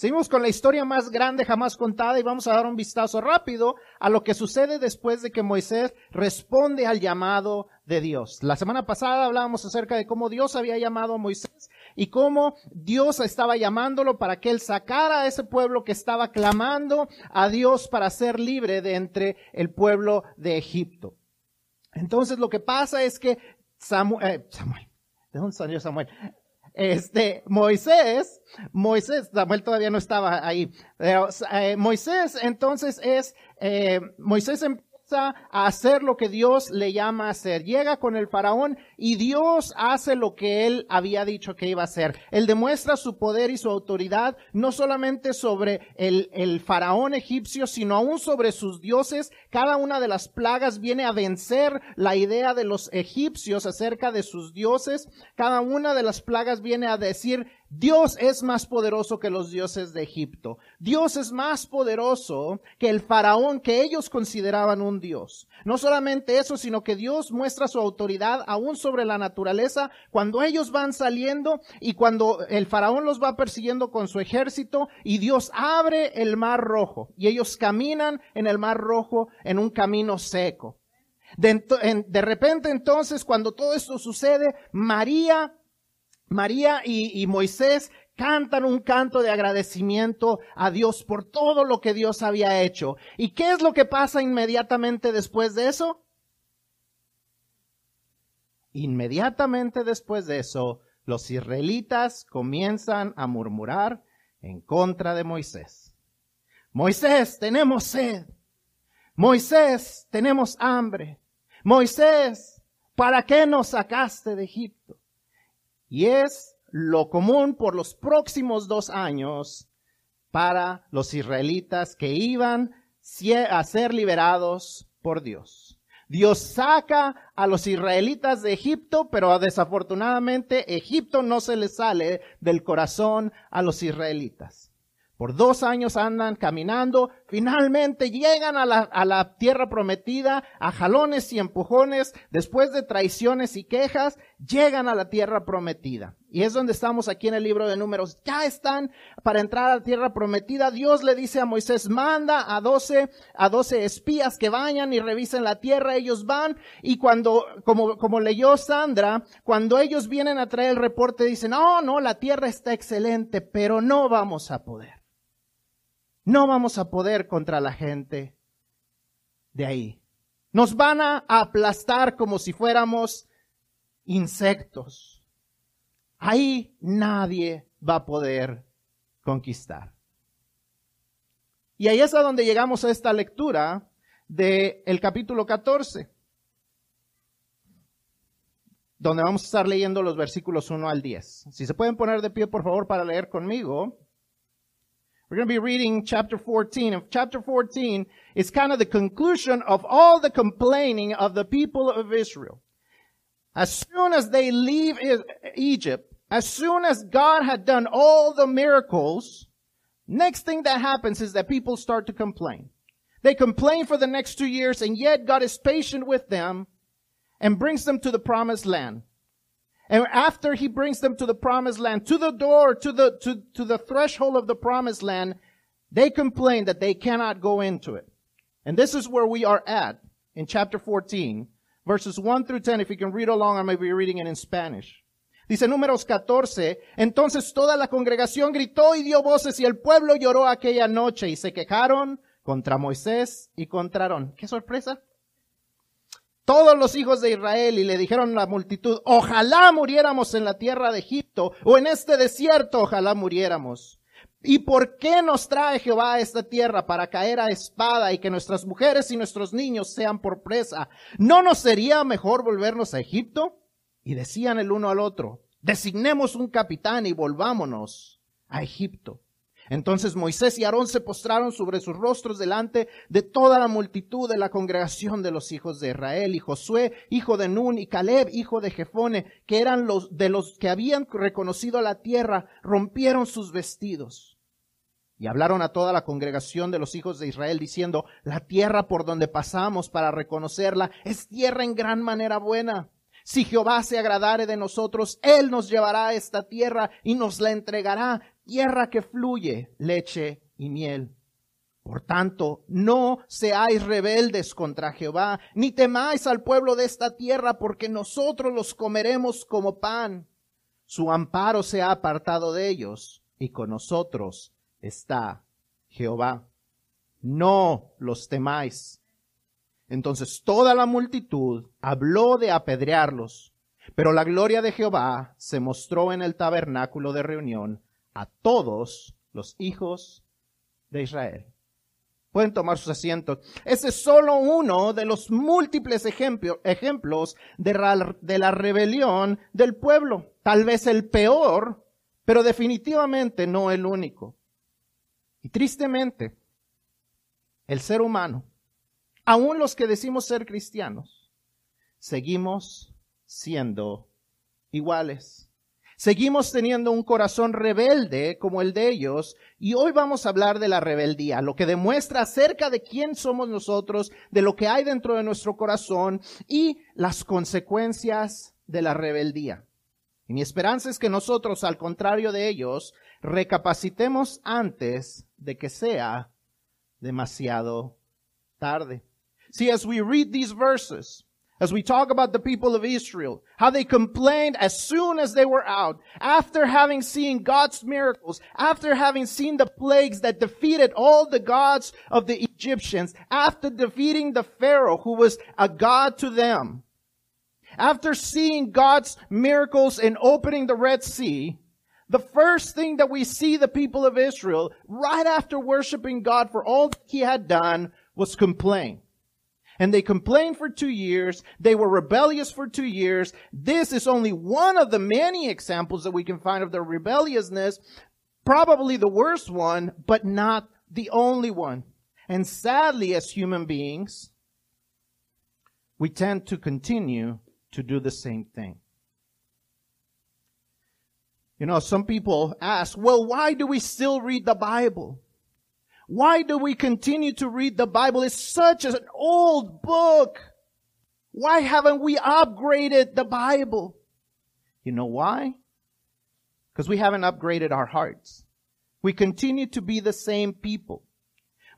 Seguimos con la historia más grande jamás contada y vamos a dar un vistazo rápido a lo que sucede después de que Moisés responde al llamado de Dios. La semana pasada hablábamos acerca de cómo Dios había llamado a Moisés y cómo Dios estaba llamándolo para que él sacara a ese pueblo que estaba clamando a Dios para ser libre de entre el pueblo de Egipto. Entonces lo que pasa es que Samuel, eh, Samuel, ¿de dónde salió Samuel? Este, Moisés, Moisés, Samuel todavía no estaba ahí, pero eh, Moisés entonces es, eh, Moisés a hacer lo que Dios le llama a hacer. Llega con el faraón y Dios hace lo que él había dicho que iba a hacer. Él demuestra su poder y su autoridad no solamente sobre el, faraón egipcio, sino aún sobre sus dioses. Cada una de las plagas viene a vencer la idea de los egipcios acerca de sus dioses. Cada una de las plagas viene a decir, Dios es más poderoso que los dioses de Egipto. Dios es más poderoso que el faraón que ellos consideraban un Dios. No solamente eso, sino que Dios muestra su autoridad aún sobre la naturaleza cuando ellos van saliendo y cuando el faraón los va persiguiendo con su ejército y Dios abre el mar rojo y ellos caminan en el mar rojo en un camino seco. De, de repente entonces, cuando todo esto sucede, María María y, Moisés cantan un canto de agradecimiento a Dios por todo lo que Dios había hecho. ¿Y qué es lo que pasa inmediatamente después de eso? Inmediatamente después de eso, los israelitas comienzan a murmurar en contra de Moisés. Moisés, tenemos sed. Moisés, tenemos hambre. Moisés, ¿para qué nos sacaste de Egipto? Y es lo común por los próximos dos años para los israelitas que iban a ser liberados por Dios. Dios saca a los israelitas de Egipto, pero desafortunadamente Egipto no se le sale del corazón a los israelitas. Por dos años andan caminando, finalmente llegan a la, a la, tierra prometida, a jalones y empujones, después de traiciones y quejas, llegan a la tierra prometida. Y es donde estamos aquí en el libro de números. Ya están para entrar a la tierra prometida. Dios le dice a Moisés, manda a doce, a doce espías que vayan y revisen la tierra. Ellos van y cuando, como, como leyó Sandra, cuando ellos vienen a traer el reporte dicen, no, no, la tierra está excelente, pero no vamos a poder. No vamos a poder contra la gente de ahí. Nos van a aplastar como si fuéramos insectos. Ahí nadie va a poder conquistar. Y ahí es a donde llegamos a esta lectura del el capítulo 14, donde vamos a estar leyendo los versículos 1 al 10. Si se pueden poner de pie, por favor, para leer conmigo. We're going to be reading chapter 14. And chapter 14 is kind of the conclusion of all the complaining of the people of Israel. As soon as they leave Egypt, as soon as God had done all the miracles, next thing that happens is that people start to complain. They complain for the next two years and yet God is patient with them and brings them to the promised land. And after he brings them to the promised land, to the door, to the, to, to the threshold of the promised land, they complain that they cannot go into it. And this is where we are at in chapter 14, verses 1 through 10. If you can read along, I may be reading it in Spanish. Dice números 14, entonces toda la congregación gritó y dio voces y el pueblo lloró aquella noche y se quejaron contra Moisés y contra Aarón. ¿Qué sorpresa? todos los hijos de Israel y le dijeron a la multitud, ojalá muriéramos en la tierra de Egipto o en este desierto, ojalá muriéramos. ¿Y por qué nos trae Jehová a esta tierra para caer a espada y que nuestras mujeres y nuestros niños sean por presa? ¿No nos sería mejor volvernos a Egipto? Y decían el uno al otro, designemos un capitán y volvámonos a Egipto. Entonces Moisés y Aarón se postraron sobre sus rostros delante de toda la multitud de la congregación de los hijos de Israel, y Josué, hijo de Nun, y Caleb, hijo de Jefone, que eran los de los que habían reconocido la tierra, rompieron sus vestidos. Y hablaron a toda la congregación de los hijos de Israel diciendo, la tierra por donde pasamos para reconocerla es tierra en gran manera buena. Si Jehová se agradare de nosotros, Él nos llevará a esta tierra y nos la entregará tierra que fluye leche y miel. Por tanto, no seáis rebeldes contra Jehová, ni temáis al pueblo de esta tierra, porque nosotros los comeremos como pan. Su amparo se ha apartado de ellos, y con nosotros está Jehová. No los temáis. Entonces toda la multitud habló de apedrearlos, pero la gloria de Jehová se mostró en el tabernáculo de reunión a todos los hijos de Israel. Pueden tomar sus asientos. Ese es solo uno de los múltiples ejemplos de, de la rebelión del pueblo. Tal vez el peor, pero definitivamente no el único. Y tristemente, el ser humano, aun los que decimos ser cristianos, seguimos siendo iguales. Seguimos teniendo un corazón rebelde como el de ellos y hoy vamos a hablar de la rebeldía, lo que demuestra acerca de quién somos nosotros, de lo que hay dentro de nuestro corazón y las consecuencias de la rebeldía. Y mi esperanza es que nosotros, al contrario de ellos, recapacitemos antes de que sea demasiado tarde. See, as we read these verses, As we talk about the people of Israel, how they complained as soon as they were out, after having seen God's miracles, after having seen the plagues that defeated all the gods of the Egyptians, after defeating the Pharaoh who was a god to them, after seeing God's miracles in opening the Red Sea, the first thing that we see the people of Israel, right after worshiping God for all he had done, was complain and they complained for two years. They were rebellious for two years. This is only one of the many examples that we can find of their rebelliousness. Probably the worst one, but not the only one. And sadly, as human beings, we tend to continue to do the same thing. You know, some people ask, well, why do we still read the Bible? Why do we continue to read the Bible? It's such an old book. Why haven't we upgraded the Bible? You know why? Because we haven't upgraded our hearts. We continue to be the same people.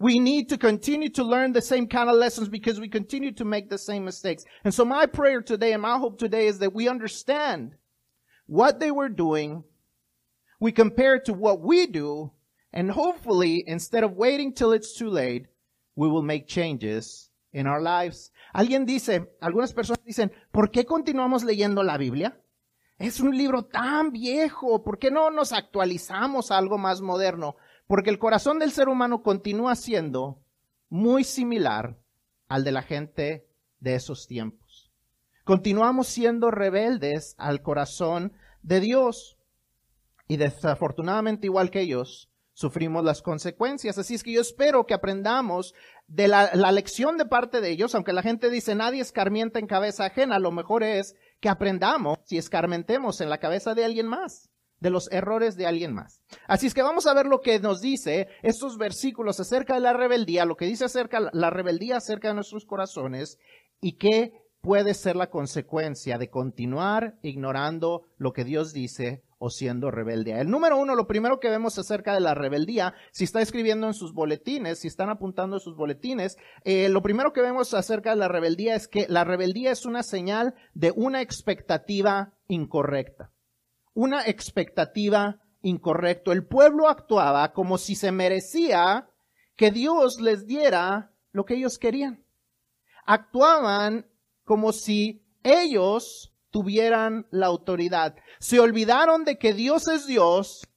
We need to continue to learn the same kind of lessons because we continue to make the same mistakes. And so my prayer today and my hope today is that we understand what they were doing. We compare it to what we do And hopefully, instead of waiting till it's too late, we will make changes in our lives. Alguien dice, algunas personas dicen, ¿por qué continuamos leyendo la Biblia? Es un libro tan viejo, ¿por qué no nos actualizamos a algo más moderno? Porque el corazón del ser humano continúa siendo muy similar al de la gente de esos tiempos. Continuamos siendo rebeldes al corazón de Dios y desafortunadamente igual que ellos, sufrimos las consecuencias. Así es que yo espero que aprendamos de la, lección de parte de ellos, aunque la gente dice nadie escarmienta en cabeza ajena, lo mejor es que aprendamos y escarmentemos en la cabeza de alguien más, de los errores de alguien más. Así es que vamos a ver lo que nos dice estos versículos acerca de la rebeldía, lo que dice acerca de la rebeldía acerca de nuestros corazones y qué puede ser la consecuencia de continuar ignorando lo que Dios dice o siendo rebelde. El número uno, lo primero que vemos acerca de la rebeldía, si está escribiendo en sus boletines, si están apuntando en sus boletines, eh, lo primero que vemos acerca de la rebeldía es que la rebeldía es una señal de una expectativa incorrecta. Una expectativa incorrecta. El pueblo actuaba como si se merecía que Dios les diera lo que ellos querían. Actuaban como si ellos tuvieran la autoridad. Se olvidaron de que Dios es Dios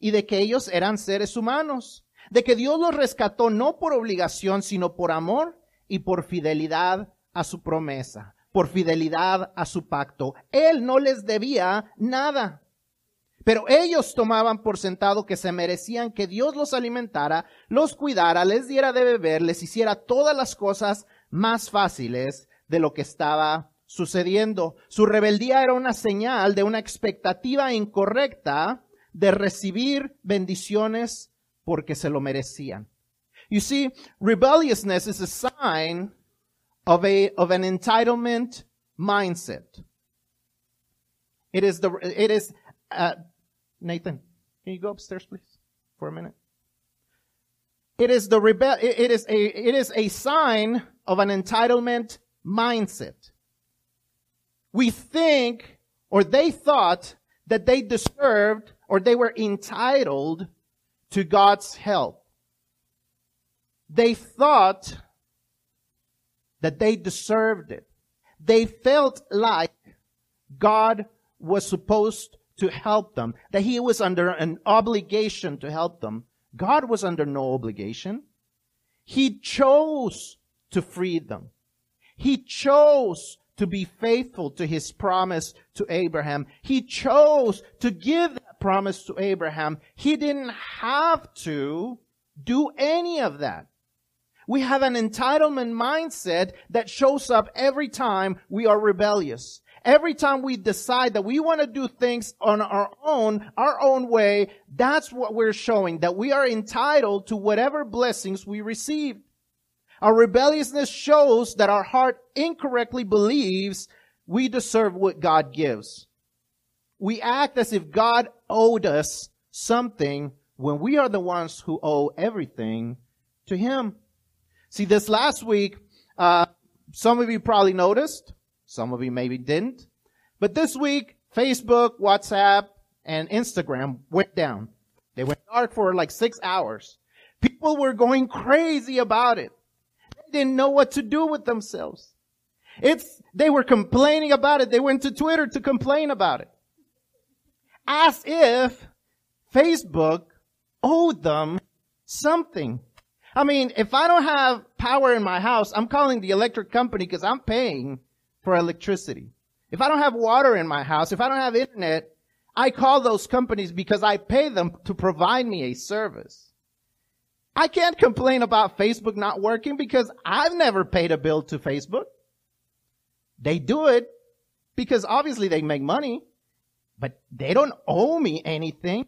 y de que ellos eran seres humanos, de que Dios los rescató no por obligación, sino por amor y por fidelidad a su promesa, por fidelidad a su pacto. Él no les debía nada. Pero ellos tomaban por sentado que se merecían que Dios los alimentara, los cuidara, les diera de beber, les hiciera todas las cosas más fáciles de lo que estaba sucediendo. Su rebeldía era una señal de una expectativa incorrecta de recibir bendiciones porque se lo merecían. You see, rebelliousness is a sign of a, of an entitlement mindset. It is the, it is, uh, Nathan, can you go upstairs, please, for a minute? It is the rebel, it is a, it is a sign of an entitlement mindset. We think, or they thought, that they deserved, or they were entitled to God's help. They thought that they deserved it. They felt like God was supposed to help them, that He was under an obligation to help them. God was under no obligation. He chose to free them. He chose to be faithful to his promise to Abraham. He chose to give that promise to Abraham. He didn't have to do any of that. We have an entitlement mindset that shows up every time we are rebellious. Every time we decide that we want to do things on our own, our own way, that's what we're showing, that we are entitled to whatever blessings we receive. Our rebelliousness shows that our heart incorrectly believes we deserve what God gives. We act as if God owed us something when we are the ones who owe everything to Him. See, this last week, uh, some of you probably noticed, some of you maybe didn't, but this week, Facebook, WhatsApp, and Instagram went down. They went dark for like six hours. People were going crazy about it didn't know what to do with themselves. It's, they were complaining about it. They went to Twitter to complain about it. As if Facebook owed them something. I mean, if I don't have power in my house, I'm calling the electric company because I'm paying for electricity. If I don't have water in my house, if I don't have internet, I call those companies because I pay them to provide me a service. I can't complain about Facebook not working because I've never paid a bill to Facebook. They do it because obviously they make money, but they don't owe me anything.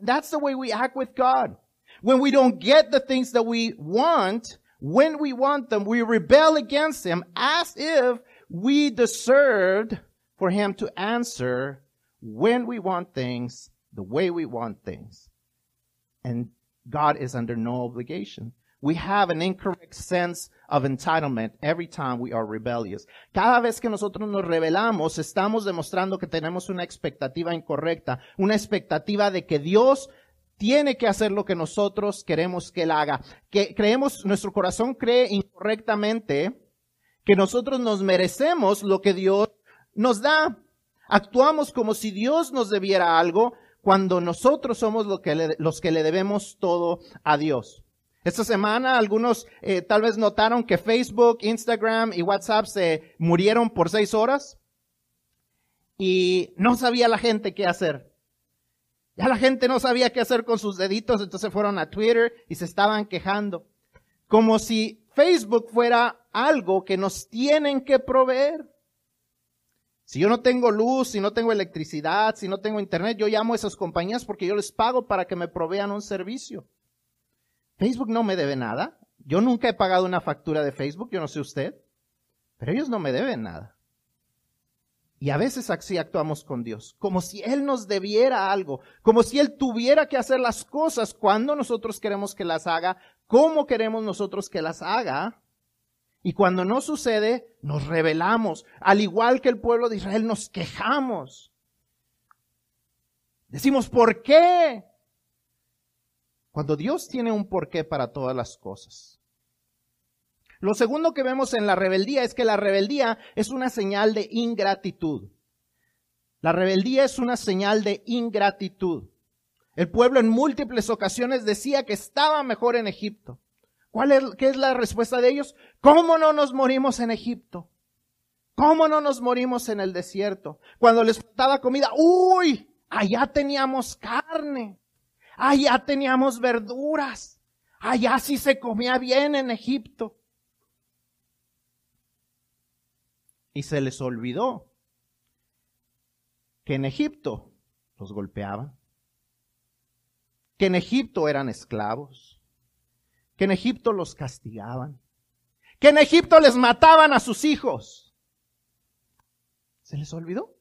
That's the way we act with God. When we don't get the things that we want, when we want them, we rebel against Him as if we deserved for Him to answer when we want things the way we want things. And God is under no obligation. We have an incorrect sense of entitlement every time we are rebellious. Cada vez que nosotros nos rebelamos, estamos demostrando que tenemos una expectativa incorrecta, una expectativa de que Dios tiene que hacer lo que nosotros queremos que Él haga. Que creemos, nuestro corazón cree incorrectamente que nosotros nos merecemos lo que Dios nos da. Actuamos como si Dios nos debiera algo, cuando nosotros somos los que le debemos todo a Dios. Esta semana algunos eh, tal vez notaron que Facebook, Instagram y WhatsApp se murieron por seis horas y no sabía la gente qué hacer. Ya la gente no sabía qué hacer con sus deditos, entonces fueron a Twitter y se estaban quejando. Como si Facebook fuera algo que nos tienen que proveer. Si yo no tengo luz, si no tengo electricidad, si no tengo internet, yo llamo a esas compañías porque yo les pago para que me provean un servicio. Facebook no me debe nada. Yo nunca he pagado una factura de Facebook, yo no sé usted, pero ellos no me deben nada. Y a veces así actuamos con Dios, como si Él nos debiera algo, como si Él tuviera que hacer las cosas cuando nosotros queremos que las haga, cómo queremos nosotros que las haga, y cuando no sucede, nos rebelamos. Al igual que el pueblo de Israel, nos quejamos. Decimos, ¿por qué? Cuando Dios tiene un porqué para todas las cosas. Lo segundo que vemos en la rebeldía es que la rebeldía es una señal de ingratitud. La rebeldía es una señal de ingratitud. El pueblo en múltiples ocasiones decía que estaba mejor en Egipto. ¿Cuál es, qué es la respuesta de ellos? ¿Cómo no nos morimos en Egipto? ¿Cómo no nos morimos en el desierto? Cuando les faltaba comida, uy, allá teníamos carne, allá teníamos verduras, allá sí se comía bien en Egipto. Y se les olvidó que en Egipto los golpeaban, que en Egipto eran esclavos, que en Egipto los castigaban, que en Egipto les mataban a sus hijos. ¿Se les olvidó?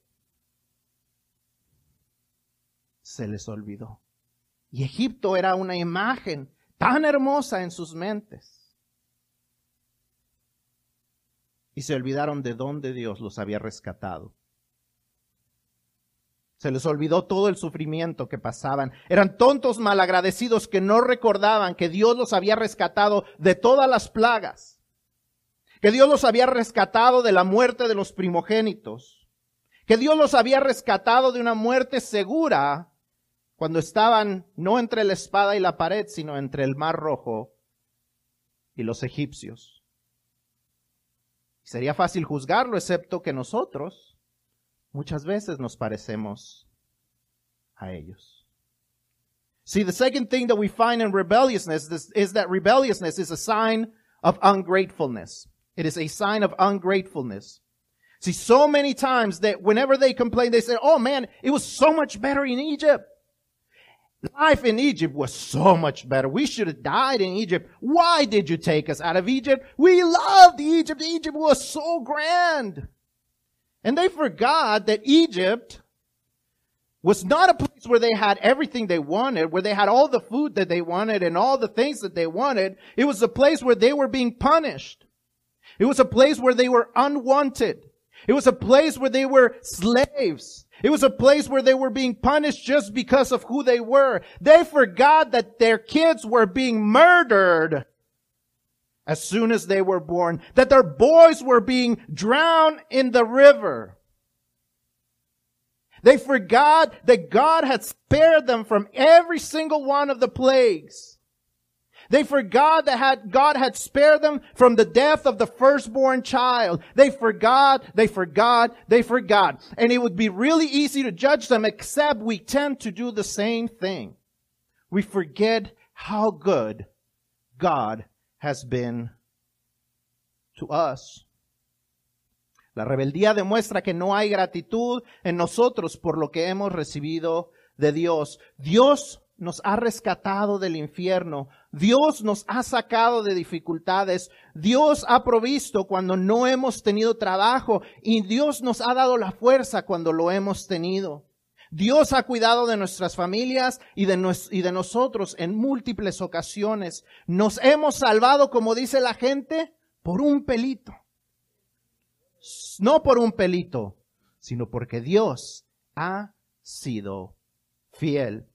Se les olvidó. Y Egipto era una imagen tan hermosa en sus mentes. Y se olvidaron de dónde Dios los había rescatado. Se les olvidó todo el sufrimiento que pasaban. Eran tontos malagradecidos que no recordaban que Dios los había rescatado de todas las plagas. Que Dios los había rescatado de la muerte de los primogénitos. Que Dios los había rescatado de una muerte segura cuando estaban no entre la espada y la pared, sino entre el mar rojo y los egipcios. Sería fácil juzgarlo, excepto que nosotros muchas veces nos parecemos a ellos. See, the second thing that we find in rebelliousness is, is that rebelliousness is a sign of ungratefulness. It is a sign of ungratefulness. See, so many times that whenever they complain, they say, oh man, it was so much better in Egypt. Life in Egypt was so much better. We should have died in Egypt. Why did you take us out of Egypt? We loved Egypt. Egypt was so grand. And they forgot that Egypt was not a place where they had everything they wanted, where they had all the food that they wanted and all the things that they wanted. It was a place where they were being punished. It was a place where they were unwanted. It was a place where they were slaves. It was a place where they were being punished just because of who they were. They forgot that their kids were being murdered as soon as they were born, that their boys were being drowned in the river. They forgot that God had spared them from every single one of the plagues. They forgot that had, God had spared them from the death of the firstborn child. They forgot, they forgot, they forgot. And it would be really easy to judge them except we tend to do the same thing. We forget how good God has been to us. La rebeldía demuestra que no hay gratitud en nosotros por lo que hemos recibido de Dios. Dios nos ha rescatado del infierno. Dios nos ha sacado de dificultades. Dios ha provisto cuando no hemos tenido trabajo y Dios nos ha dado la fuerza cuando lo hemos tenido. Dios ha cuidado de nuestras familias y de, y de nosotros en múltiples ocasiones. Nos hemos salvado, como dice la gente, por un pelito. No por un pelito, sino porque Dios ha sido fiel.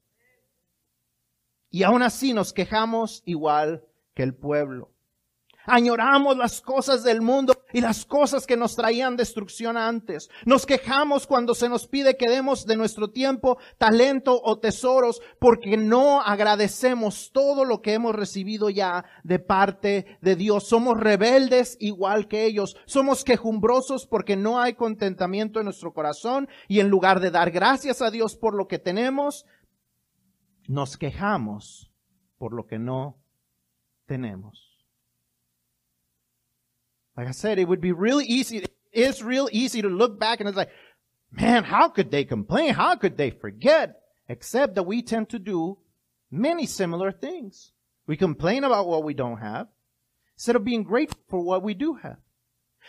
Y aún así nos quejamos igual que el pueblo. Añoramos las cosas del mundo y las cosas que nos traían destrucción antes. Nos quejamos cuando se nos pide que demos de nuestro tiempo, talento o tesoros porque no agradecemos todo lo que hemos recibido ya de parte de Dios. Somos rebeldes igual que ellos. Somos quejumbrosos porque no hay contentamiento en nuestro corazón y en lugar de dar gracias a Dios por lo que tenemos, nos quejamos por lo que no tenemos. Like I said, it would be really easy. It's real easy to look back and it's like, man, how could they complain? How could they forget? Except that we tend to do many similar things. We complain about what we don't have instead of being grateful for what we do have.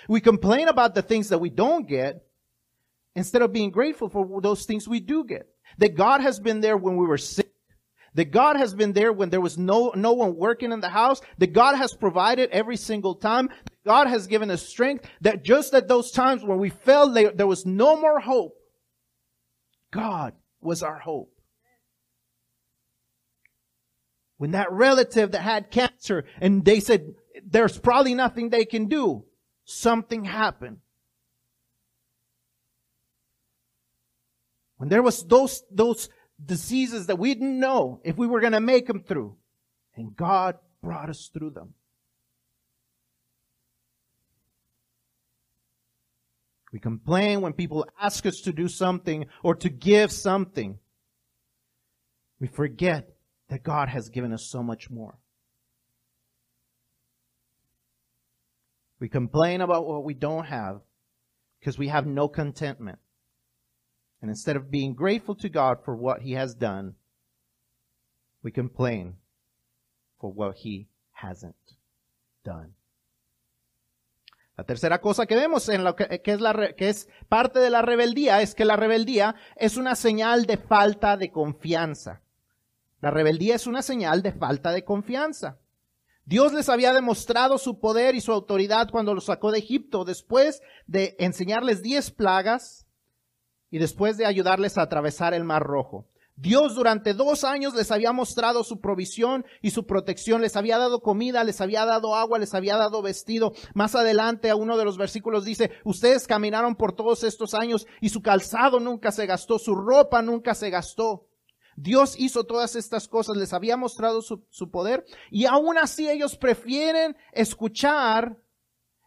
We complain about the things that we don't get instead of being grateful for those things we do get. That God has been there when we were sick that God has been there when there was no, no one working in the house. That God has provided every single time. God has given us strength. That just at those times when we there, there was no more hope. God was our hope. When that relative that had cancer and they said, there's probably nothing they can do, something happened. When there was those, those diseases that we didn't know if we were going to make them through. And God brought us through them. We complain when people ask us to do something or to give something. We forget that God has given us so much more. We complain about what we don't have because we have no contentment. And instead of being grateful to God for what He has done, we complain for what He hasn't done. La tercera cosa que vemos en lo que, es la, que es parte de la rebeldía es que la rebeldía es una señal de falta de confianza. La rebeldía es una señal de falta de confianza. Dios les había demostrado su poder y su autoridad cuando los sacó de Egipto, después de enseñarles diez plagas y después de ayudarles a atravesar el Mar Rojo. Dios durante dos años les había mostrado su provisión y su protección, les había dado comida, les había dado agua, les había dado vestido. Más adelante a uno de los versículos dice, ustedes caminaron por todos estos años y su calzado nunca se gastó, su ropa nunca se gastó. Dios hizo todas estas cosas, les había mostrado su, poder y aún así ellos prefieren escuchar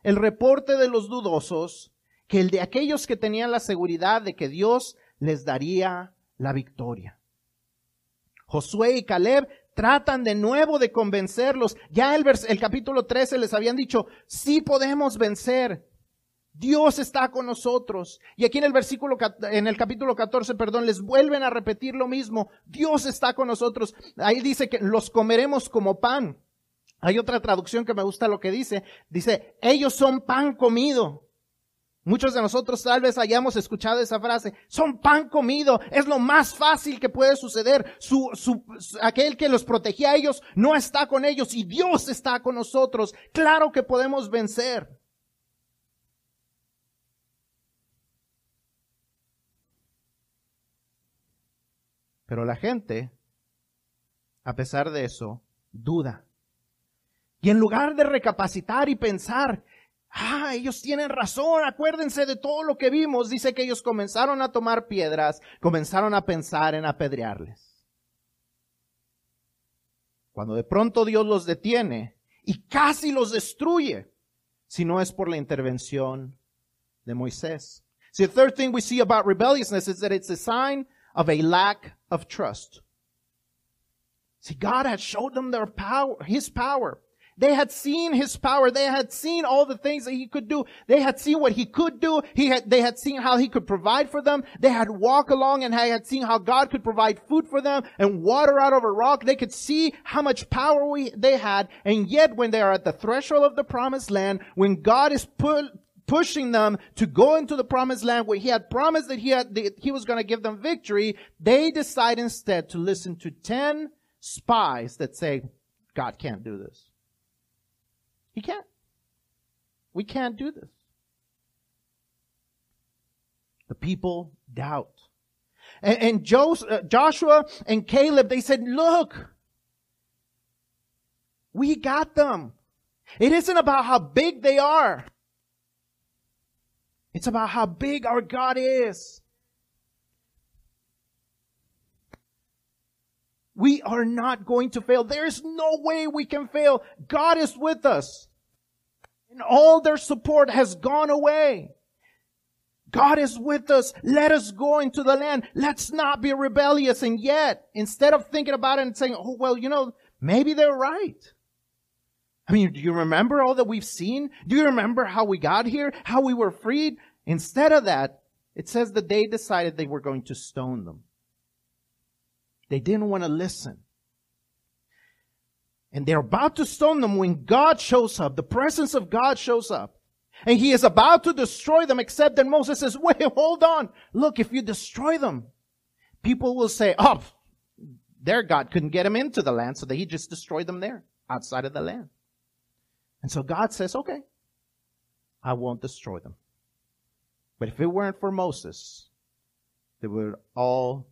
el reporte de los dudosos que el de aquellos que tenían la seguridad de que Dios les daría la victoria. Josué y Caleb tratan de nuevo de convencerlos. Ya el, el capítulo 13 les habían dicho, sí podemos vencer. Dios está con nosotros. Y aquí en el versículo, en el capítulo 14, perdón, les vuelven a repetir lo mismo. Dios está con nosotros. Ahí dice que los comeremos como pan. Hay otra traducción que me gusta lo que dice. Dice, ellos son pan comido. Muchos de nosotros tal vez hayamos escuchado esa frase, son pan comido, es lo más fácil que puede suceder. Su, su, aquel que los protegía a ellos no está con ellos y Dios está con nosotros. Claro que podemos vencer. Pero la gente, a pesar de eso, duda. Y en lugar de recapacitar y pensar, Ah, ellos tienen razón, acuérdense de todo lo que vimos. Dice que ellos comenzaron a tomar piedras, comenzaron a pensar en apedrearles. Cuando de pronto Dios los detiene y casi los destruye, si no es por la intervención de Moisés. See, the third thing we see about rebelliousness is that it's a sign of a lack of trust. See, God had showed them their power, His power. They had seen his power. They had seen all the things that he could do. They had seen what he could do. He had, they had seen how he could provide for them. They had walked along and had seen how God could provide food for them and water out of a rock. They could see how much power we, they had. And yet when they are at the threshold of the promised land, when God is put, pushing them to go into the promised land where he had promised that he had, that he was going to give them victory, they decide instead to listen to 10 spies that say, God can't do this. He can't. We can't do this. The people doubt. And, and Joseph, uh, Joshua and Caleb, they said, look, we got them. It isn't about how big they are. It's about how big our God is. We are not going to fail. There is no way we can fail. God is with us. And all their support has gone away. God is with us. Let us go into the land. Let's not be rebellious. And yet, instead of thinking about it and saying, oh, well, you know, maybe they're right. I mean, do you remember all that we've seen? Do you remember how we got here? How we were freed? Instead of that, it says that they decided they were going to stone them. They didn't want to listen. And they're about to stone them when God shows up. The presence of God shows up. And he is about to destroy them, except that Moses says, wait, hold on. Look, if you destroy them, people will say, oh, their God couldn't get them into the land, so that he just destroyed them there, outside of the land. And so God says, okay, I won't destroy them. But if it weren't for Moses, they would all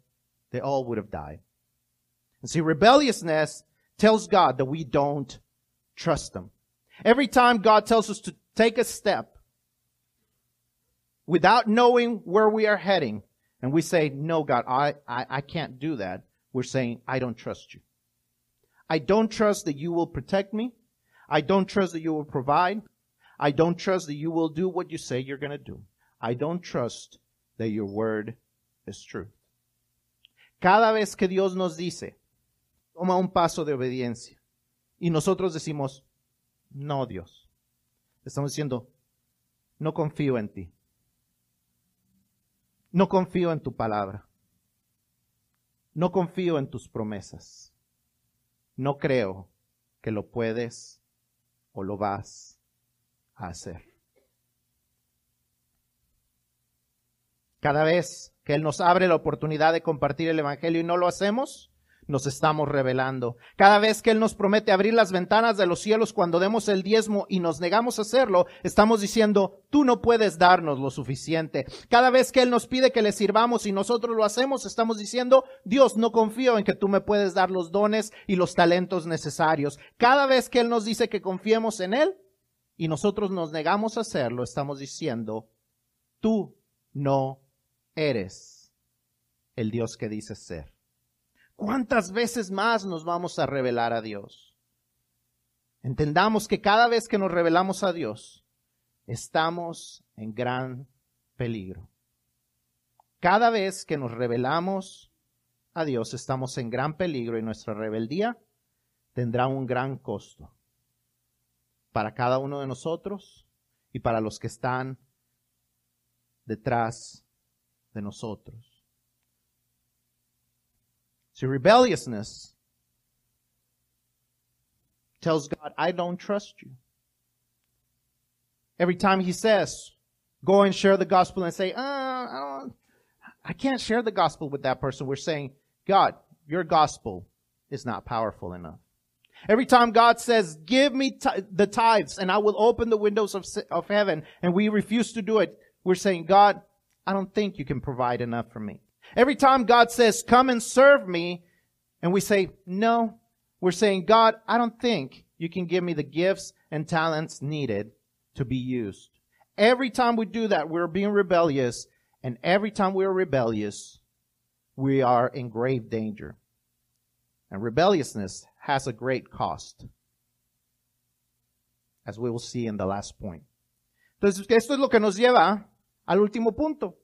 they all would have died. And see, rebelliousness tells God that we don't trust Him. Every time God tells us to take a step without knowing where we are heading, and we say, no, God, I, I, I can't do that, we're saying, I don't trust you. I don't trust that you will protect me. I don't trust that you will provide. I don't trust that you will do what you say you're going to do. I don't trust that your word is true. Cada vez que Dios nos dice, toma un paso de obediencia, y nosotros decimos, no Dios, estamos diciendo, no confío en ti, no confío en tu palabra, no confío en tus promesas, no creo que lo puedes o lo vas a hacer. Cada vez que Él nos abre la oportunidad de compartir el Evangelio y no lo hacemos, nos estamos revelando. Cada vez que Él nos promete abrir las ventanas de los cielos cuando demos el diezmo y nos negamos a hacerlo, estamos diciendo, tú no puedes darnos lo suficiente. Cada vez que Él nos pide que le sirvamos y nosotros lo hacemos, estamos diciendo, Dios, no confío en que tú me puedes dar los dones y los talentos necesarios. Cada vez que Él nos dice que confiemos en Él y nosotros nos negamos a hacerlo, estamos diciendo, tú no eres el Dios que dices ser. ¿Cuántas veces más nos vamos a revelar a Dios? Entendamos que cada vez que nos revelamos a Dios, estamos en gran peligro. Cada vez que nos revelamos a Dios, estamos en gran peligro y nuestra rebeldía tendrá un gran costo para cada uno de nosotros y para los que están detrás de nosotros. So rebelliousness tells God, I don't trust you. Every time he says, go and share the gospel and say, uh, I, I can't share the gospel with that person. We're saying, God, your gospel is not powerful enough. Every time God says, give me t- the tithes and I will open the windows of, of heaven and we refuse to do it, we're saying, God, I don't think you can provide enough for me. Every time God says, come and serve me, and we say, no, we're saying, God, I don't think you can give me the gifts and talents needed to be used. Every time we do that, we're being rebellious, and every time we're rebellious, we are in grave danger. And rebelliousness has a great cost, as we will see in the last point. Entonces, esto es lo que nos lleva al último punto.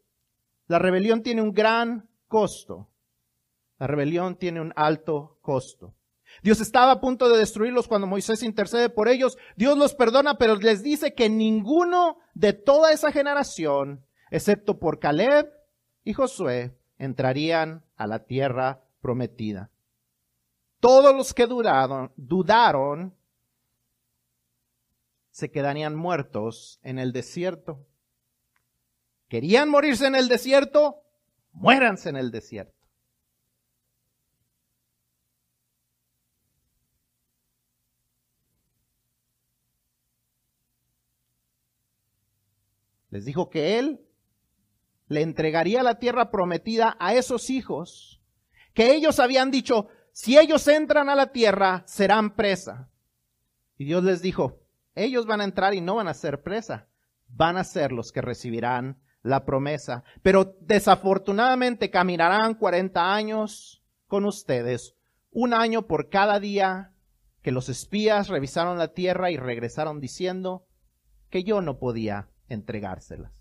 La rebelión tiene un gran costo. La rebelión tiene un alto costo. Dios estaba a punto de destruirlos cuando Moisés intercede por ellos. Dios los perdona, pero les dice que ninguno de toda esa generación, excepto por Caleb y Josué, entrarían a la tierra prometida. Todos los que dudaron, dudaron se quedarían muertos en el desierto. ¿Querían morirse en el desierto? Muéranse en el desierto. Les dijo que él le entregaría la tierra prometida a esos hijos, que ellos habían dicho, si ellos entran a la tierra, serán presa. Y Dios les dijo, ellos van a entrar y no van a ser presa, van a ser los que recibirán la promesa. Pero desafortunadamente caminarán 40 años con ustedes, un año por cada día que los espías revisaron la tierra y regresaron diciendo que yo no podía entregárselas.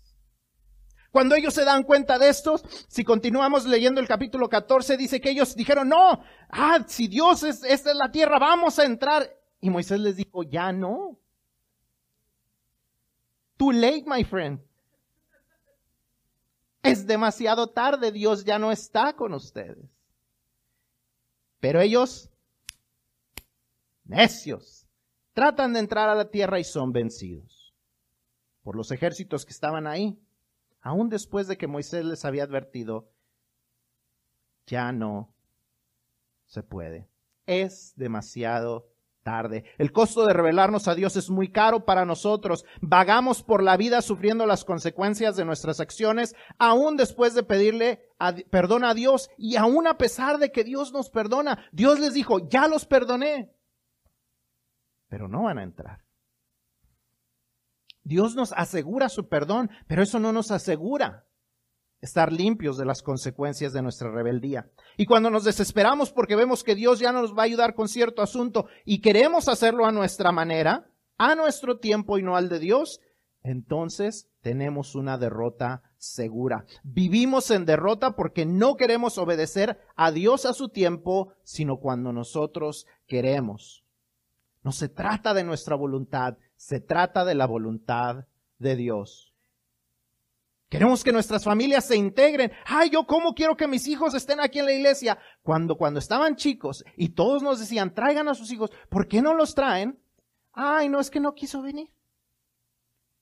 Cuando ellos se dan cuenta de esto, si continuamos leyendo el capítulo 14, dice que ellos dijeron, no, ah, si Dios es, esta es la tierra, vamos a entrar. Y Moisés les dijo, ya no. Too late, my friend. Es demasiado tarde, Dios ya no está con ustedes. Pero ellos, necios, tratan de entrar a la tierra y son vencidos por los ejércitos que estaban ahí. Aún después de que Moisés les había advertido, ya no se puede. Es demasiado tarde. El costo de revelarnos a Dios es muy caro para nosotros. Vagamos por la vida sufriendo las consecuencias de nuestras acciones, aún después de pedirle perdón a Dios y aún a pesar de que Dios nos perdona. Dios les dijo, ya los perdoné, pero no van a entrar. Dios nos asegura su perdón, pero eso no nos asegura estar limpios de las consecuencias de nuestra rebeldía. Y cuando nos desesperamos porque vemos que Dios ya no nos va a ayudar con cierto asunto y queremos hacerlo a nuestra manera, a nuestro tiempo y no al de Dios, entonces tenemos una derrota segura. Vivimos en derrota porque no queremos obedecer a Dios a su tiempo, sino cuando nosotros queremos. No se trata de nuestra voluntad, se trata de la voluntad de Dios. Queremos que nuestras familias se integren. Ay, yo cómo quiero que mis hijos estén aquí en la iglesia. Cuando, cuando estaban chicos y todos nos decían, traigan a sus hijos, ¿por qué no los traen? Ay, no es que no quiso venir.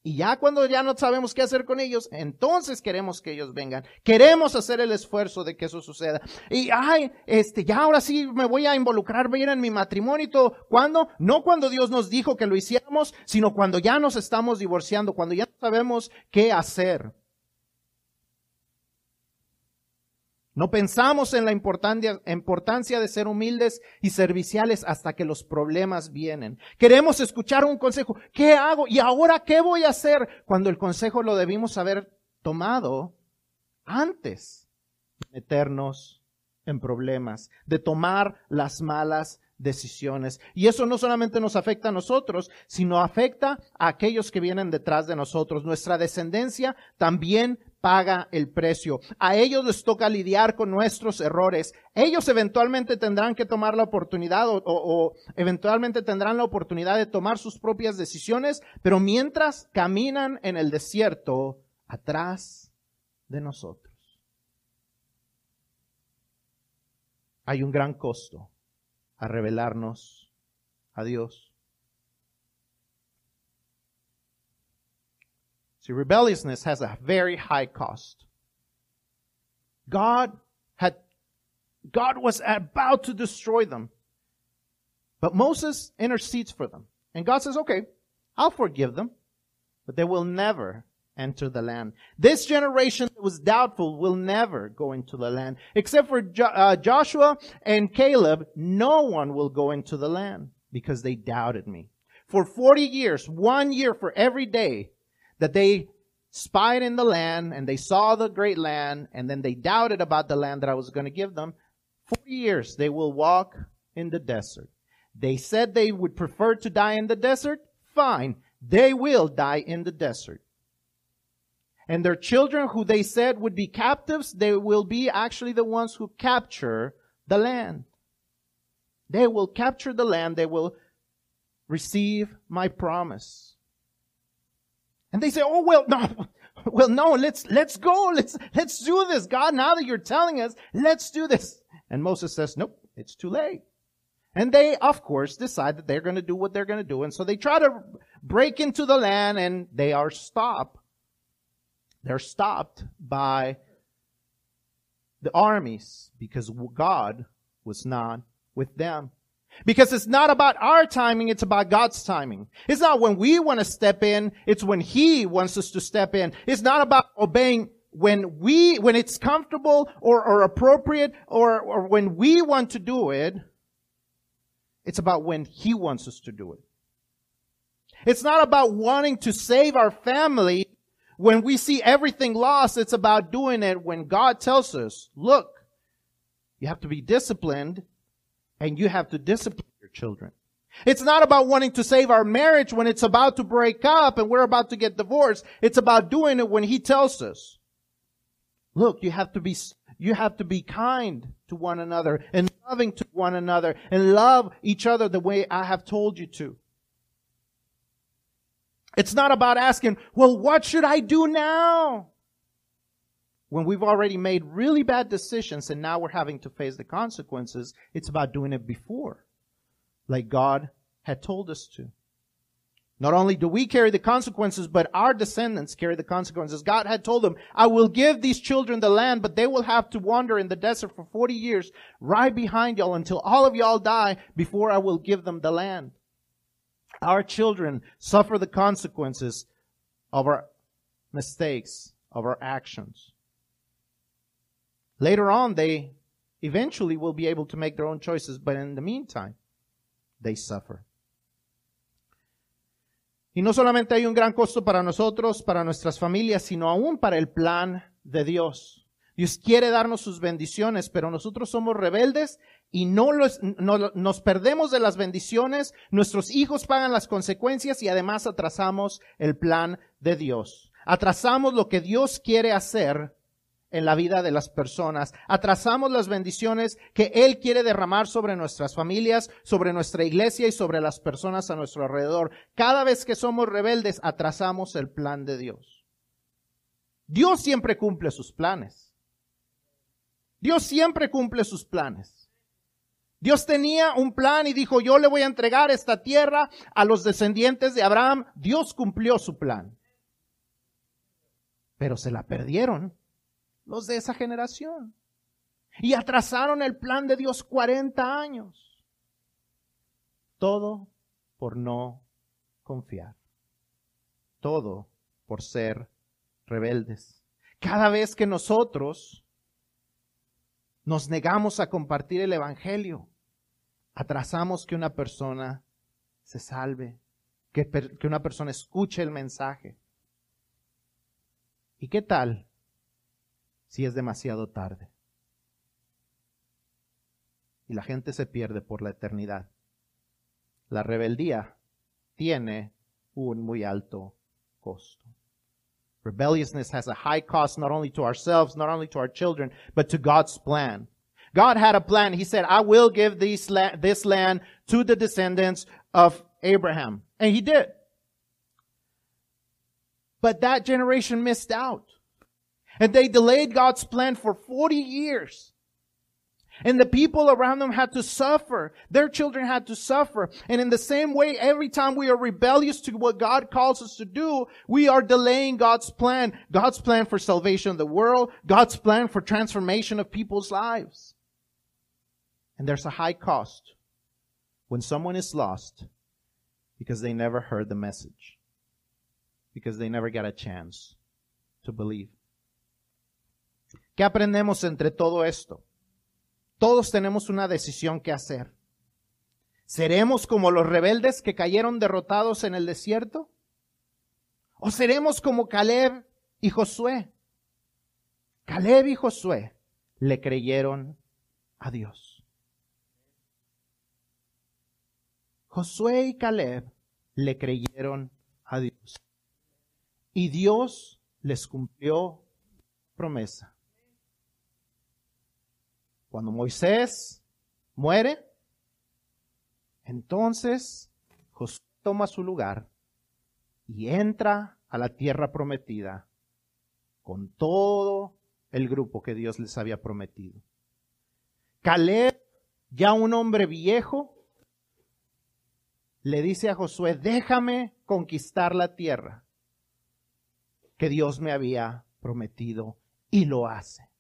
Y ya cuando ya no sabemos qué hacer con ellos, entonces queremos que ellos vengan. Queremos hacer el esfuerzo de que eso suceda. Y, ay, este, ya ahora sí me voy a involucrar bien en mi matrimonio y todo. ¿Cuándo? No cuando Dios nos dijo que lo hiciéramos, sino cuando ya nos estamos divorciando, cuando ya no sabemos qué hacer. No pensamos en la importancia de ser humildes y serviciales hasta que los problemas vienen. Queremos escuchar un consejo. ¿Qué hago? ¿Y ahora qué voy a hacer? Cuando el consejo lo debimos haber tomado antes de meternos en problemas, de tomar las malas decisiones. Y eso no solamente nos afecta a nosotros, sino afecta a aquellos que vienen detrás de nosotros. Nuestra descendencia también paga el precio. A ellos les toca lidiar con nuestros errores. Ellos eventualmente tendrán que tomar la oportunidad o, eventualmente tendrán la oportunidad de tomar sus propias decisiones, pero mientras caminan en el desierto atrás de nosotros. Hay un gran costo a revelarnos a Dios. See, rebelliousness has a very high cost. God had, God was about to destroy them. But Moses intercedes for them. And God says, okay, I'll forgive them, but they will never enter the land. This generation that was doubtful will never go into the land. Except for jo- uh, Joshua and Caleb, no one will go into the land because they doubted me. For 40 years, one year for every day, that they spied in the land and they saw the great land and then they doubted about the land that I was going to give them. For years they will walk in the desert. They said they would prefer to die in the desert. Fine. They will die in the desert. And their children who they said would be captives, they will be actually the ones who capture the land. They will capture the land. They will receive my promise. And they say, oh, well, no, well, no, let's, let's go. Let's, let's do this. God, now that you're telling us, let's do this. And Moses says, nope, it's too late. And they, of course, decide that they're going to do what they're going to do. And so they try to break into the land and they are stopped. They're stopped by the armies because God was not with them. Because it's not about our timing, it's about God's timing. It's not when we want to step in, it's when He wants us to step in. It's not about obeying when we, when it's comfortable or, or appropriate or, or when we want to do it. It's about when He wants us to do it. It's not about wanting to save our family when we see everything lost. It's about doing it when God tells us, look, you have to be disciplined and you have to discipline your children. It's not about wanting to save our marriage when it's about to break up and we're about to get divorced. It's about doing it when he tells us, look, you have to be, you have to be kind to one another and loving to one another and love each other the way I have told you to. It's not about asking, well, what should I do now? When we've already made really bad decisions and now we're having to face the consequences, it's about doing it before, like God had told us to. Not only do we carry the consequences, but our descendants carry the consequences. God had told them, I will give these children the land, but they will have to wander in the desert for 40 years right behind y'all until all of y'all die before I will give them the land. Our children suffer the consequences of our mistakes, of our actions. Later on, they eventually will be able to make their own choices, but in the meantime, they suffer. Y no solamente hay un gran costo para nosotros, para nuestras familias, sino aún para el plan de Dios. Dios quiere darnos sus bendiciones, pero nosotros somos rebeldes y no, los, no nos perdemos de las bendiciones, nuestros hijos pagan las consecuencias y además atrasamos el plan de Dios. Atrasamos lo que Dios quiere hacer en la vida de las personas. Atrasamos las bendiciones que Él quiere derramar sobre nuestras familias, sobre nuestra iglesia y sobre las personas a nuestro alrededor. Cada vez que somos rebeldes, atrasamos el plan de Dios. Dios siempre cumple sus planes. Dios siempre cumple sus planes. Dios tenía un plan y dijo, yo le voy a entregar esta tierra a los descendientes de Abraham. Dios cumplió su plan. pero se la perdieron los de esa generación. Y atrasaron el plan de Dios 40 años. Todo por no confiar. Todo por ser rebeldes. Cada vez que nosotros nos negamos a compartir el Evangelio, atrasamos que una persona se salve, que, que una persona escuche el mensaje. ¿Y qué tal si es demasiado tarde? Y la gente se pierde por la eternidad. La rebeldía tiene un muy alto costo. Rebelliousness has a high cost not only to ourselves, not only to our children, but to God's plan. God had a plan. He said, I will give this, la- this land to the descendants of Abraham. And he did. But that generation missed out. And they delayed God's plan for 40 years. And the people around them had to suffer. Their children had to suffer. And in the same way, every time we are rebellious to what God calls us to do, we are delaying God's plan. God's plan for salvation of the world. God's plan for transformation of people's lives. And there's a high cost when someone is lost because they never heard the message. Because they never got a chance to believe. ¿Qué aprendemos entre todo esto? Todos tenemos una decisión que hacer. ¿Seremos como los rebeldes que cayeron derrotados en el desierto? ¿O seremos como Caleb y Josué? Caleb y Josué le creyeron a Dios. Josué y Caleb le creyeron a Dios. Y Dios les cumplió promesa. Cuando Moisés muere, entonces Josué toma su lugar y entra a la tierra prometida con todo el grupo que Dios les había prometido. Caleb, ya un hombre viejo, le dice a Josué, déjame conquistar la tierra que Dios me había prometido y lo hace,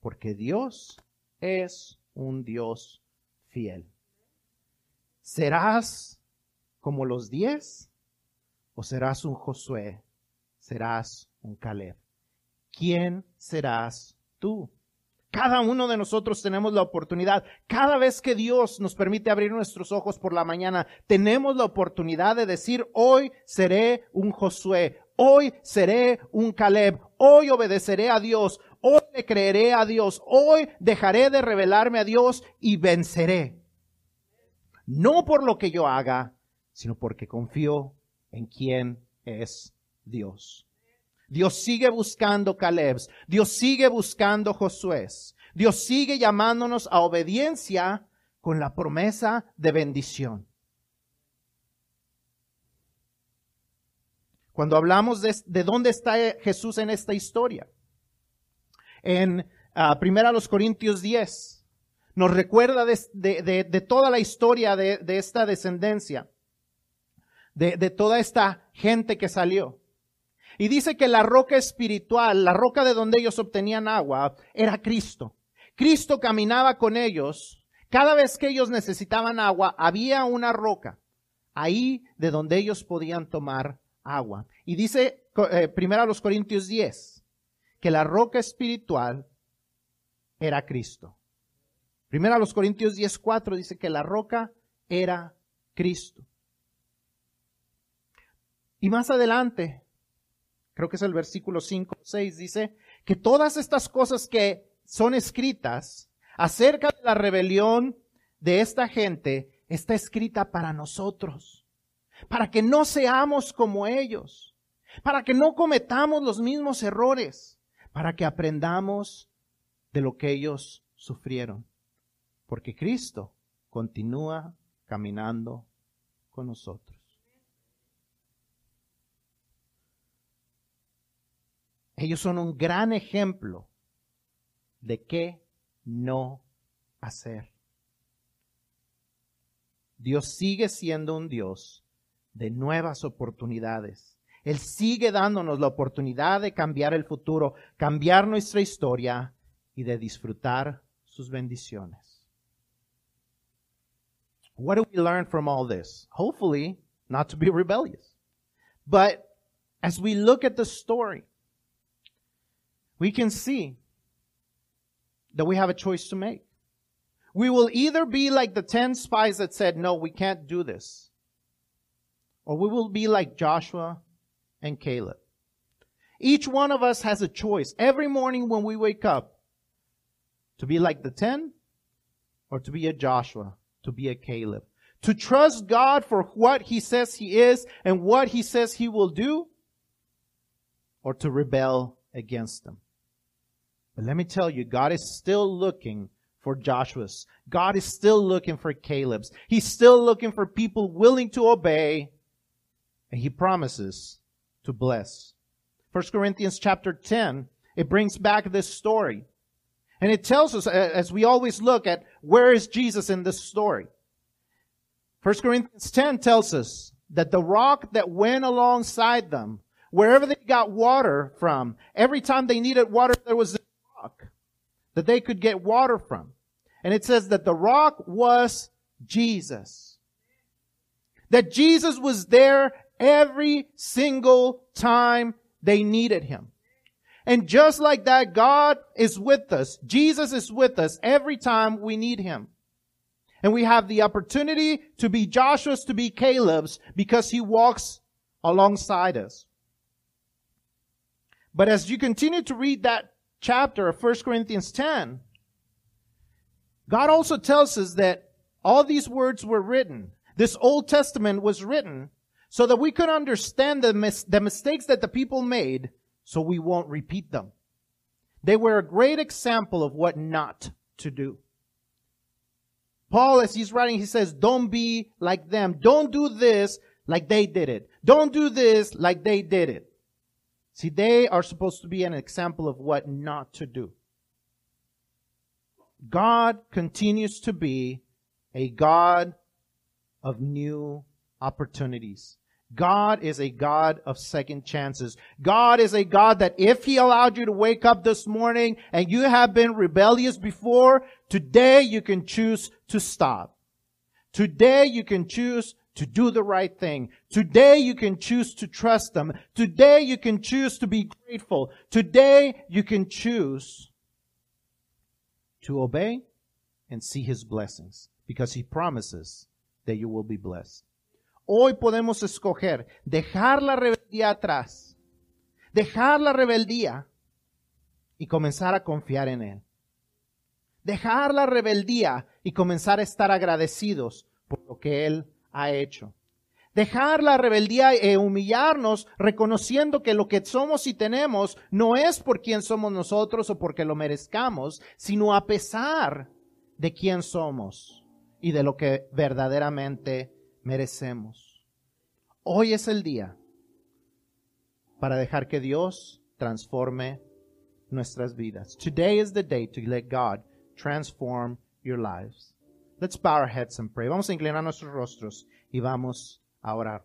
porque Dios es un Dios fiel. ¿Serás como los diez o serás un Josué? ¿Serás un Caleb? ¿Quién serás tú? Cada uno de nosotros tenemos la oportunidad. Cada vez que Dios nos permite abrir nuestros ojos por la mañana, tenemos la oportunidad de decir, hoy seré un Josué, hoy seré un Caleb, hoy obedeceré a Dios, hoy le creeré a Dios, hoy dejaré de revelarme a Dios y venceré. No por lo que yo haga, sino porque confío en quién es Dios. Dios sigue buscando Calebs. Dios sigue buscando Josué. Dios sigue llamándonos a obediencia con la promesa de bendición. Cuando hablamos de dónde está Jesús en esta historia, en uh, Primera los Corintios 10, nos recuerda de toda la historia de, esta descendencia, de toda esta gente que salió. Y dice que la roca espiritual, la roca de donde ellos obtenían agua, era Cristo. Cristo caminaba con ellos. Cada vez que ellos necesitaban agua, había una roca ahí de donde ellos podían tomar agua. Y dice eh, primero a los Corintios 10 que la roca espiritual era Cristo. Primero a los Corintios 10, 4 dice que la roca era Cristo. Y más adelante, creo que es el versículo 5, 6, dice que todas estas cosas que son escritas acerca de la rebelión de esta gente está escrita para nosotros, para que no seamos como ellos, para que no cometamos los mismos errores, para que aprendamos de lo que ellos sufrieron, porque Cristo continúa caminando con nosotros. Ellos son un gran ejemplo de qué no hacer. Dios sigue siendo un Dios de nuevas oportunidades. Él sigue dándonos la oportunidad de cambiar el futuro, cambiar nuestra historia y de disfrutar sus bendiciones. What do we learn from all this? Hopefully, not to be rebellious. But as we look at the story, we can see that we have a choice to make. We will either be like the 10 spies that said, no, we can't do this. Or we will be like Joshua and Caleb. Each one of us has a choice every morning when we wake up to be like the 10 or to be a Joshua, to be a Caleb. To trust God for what he says he is and what he says he will do or to rebel against them. But let me tell you, God is still looking for Joshua's. God is still looking for Caleb's. He's still looking for people willing to obey. And he promises to bless. 1 Corinthians chapter 10, it brings back this story. And it tells us, as we always look at where is Jesus in this story. 1 Corinthians 10 tells us that the rock that went alongside them, wherever they got water from, every time they needed water, there was a rock that they could get water from. And it says that the rock was Jesus. That Jesus was there every single time they needed him. And just like that, God is with us. Jesus is with us every time we need him. And we have the opportunity to be Joshua's, to be Caleb's, because he walks alongside us. But as you continue to read that chapter of 1 Corinthians 10, God also tells us that all these words were written. This Old Testament was written so that we could understand the, mis- the mistakes that the people made so we won't repeat them. They were a great example of what not to do. Paul, as he's writing, he says, don't be like them. Don't do this like they did it. Don't do this like they did it. See, they are supposed to be an example of what not to do. God continues to be a God of new opportunities. God is a God of second chances. God is a God that if He allowed you to wake up this morning and you have been rebellious before, today you can choose to stop. Today you can choose to do the right thing. Today you can choose to trust Him. Today you can choose to be grateful. Today you can choose to obey and see His blessings because He promises that you will be blessed. Hoy podemos escoger dejar la rebeldía atrás, dejar la rebeldía y comenzar a confiar en Él. Dejar la rebeldía y comenzar a estar agradecidos por lo que Él ha hecho. Dejar la rebeldía e humillarnos reconociendo que lo que somos y tenemos no es por quién somos nosotros o porque lo merezcamos, sino a pesar de quién somos y de lo que verdaderamente merecemos. Hoy es el día para dejar que Dios transforme nuestras vidas. Today is the day to let God transform your lives. Let's bow our heads and pray. Vamos a inclinar nuestros rostros y vamos a orar.